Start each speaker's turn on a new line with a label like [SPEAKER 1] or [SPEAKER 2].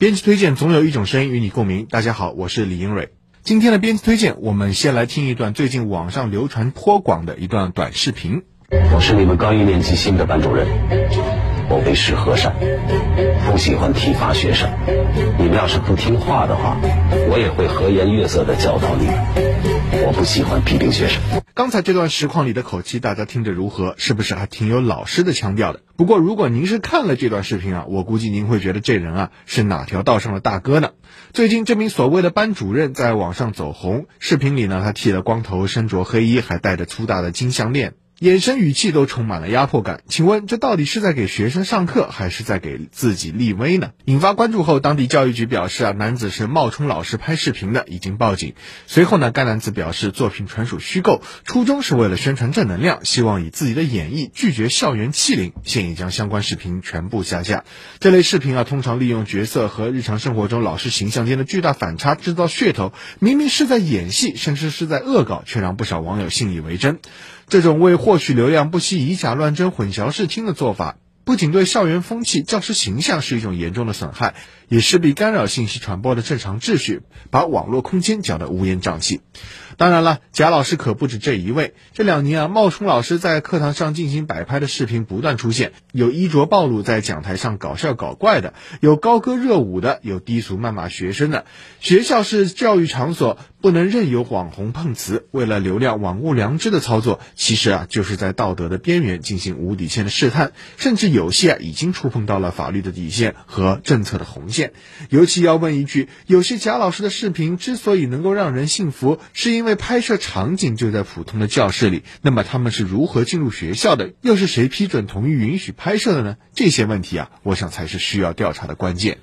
[SPEAKER 1] 编辑推荐总有一种声音与你共鸣。大家好，我是李英蕊。今天的编辑推荐，我们先来听一段最近网上流传颇广的一段短视频。
[SPEAKER 2] 我是你们高一年级新的班主任，我为师和善，不喜欢体罚学生。你们要是不听话的话，我也会和颜悦色的教导你们。我不喜欢批评学生。
[SPEAKER 1] 刚才这段实况里的口气，大家听着如何？是不是还挺有老师的腔调的？不过如果您是看了这段视频啊，我估计您会觉得这人啊是哪条道上的大哥呢？最近这名所谓的班主任在网上走红，视频里呢他剃了光头，身着黑衣，还戴着粗大的金项链。眼神语气都充满了压迫感，请问这到底是在给学生上课，还是在给自己立威呢？引发关注后，当地教育局表示啊，男子是冒充老师拍视频的，已经报警。随后呢，该男子表示作品纯属虚构，初衷是为了宣传正能量，希望以自己的演绎拒绝校园欺凌，现已将相关视频全部下架。这类视频啊，通常利用角色和日常生活中老师形象间的巨大反差制造噱头，明明是在演戏，甚至是在恶搞，却让不少网友信以为真。这种为获获取流量不惜以假乱真、混淆视听的做法，不仅对校园风气、教师形象是一种严重的损害，也势必干扰信息传播的正常秩序，把网络空间搅得乌烟瘴气。当然了，贾老师可不止这一位。这两年啊，冒充老师在课堂上进行摆拍的视频不断出现，有衣着暴露在讲台上搞笑搞怪的，有高歌热舞的，有低俗谩骂学生的。学校是教育场所，不能任由网红碰瓷，为了流量罔顾良知的操作，其实啊，就是在道德的边缘进行无底线的试探，甚至有些啊，已经触碰到了法律的底线和政策的红线。尤其要问一句，有些贾老师的视频之所以能够让人信服，是因为拍摄场景就在普通的教室里，那么他们是如何进入学校的？又是谁批准、同意、允许拍摄的呢？这些问题啊，我想才是需要调查的关键。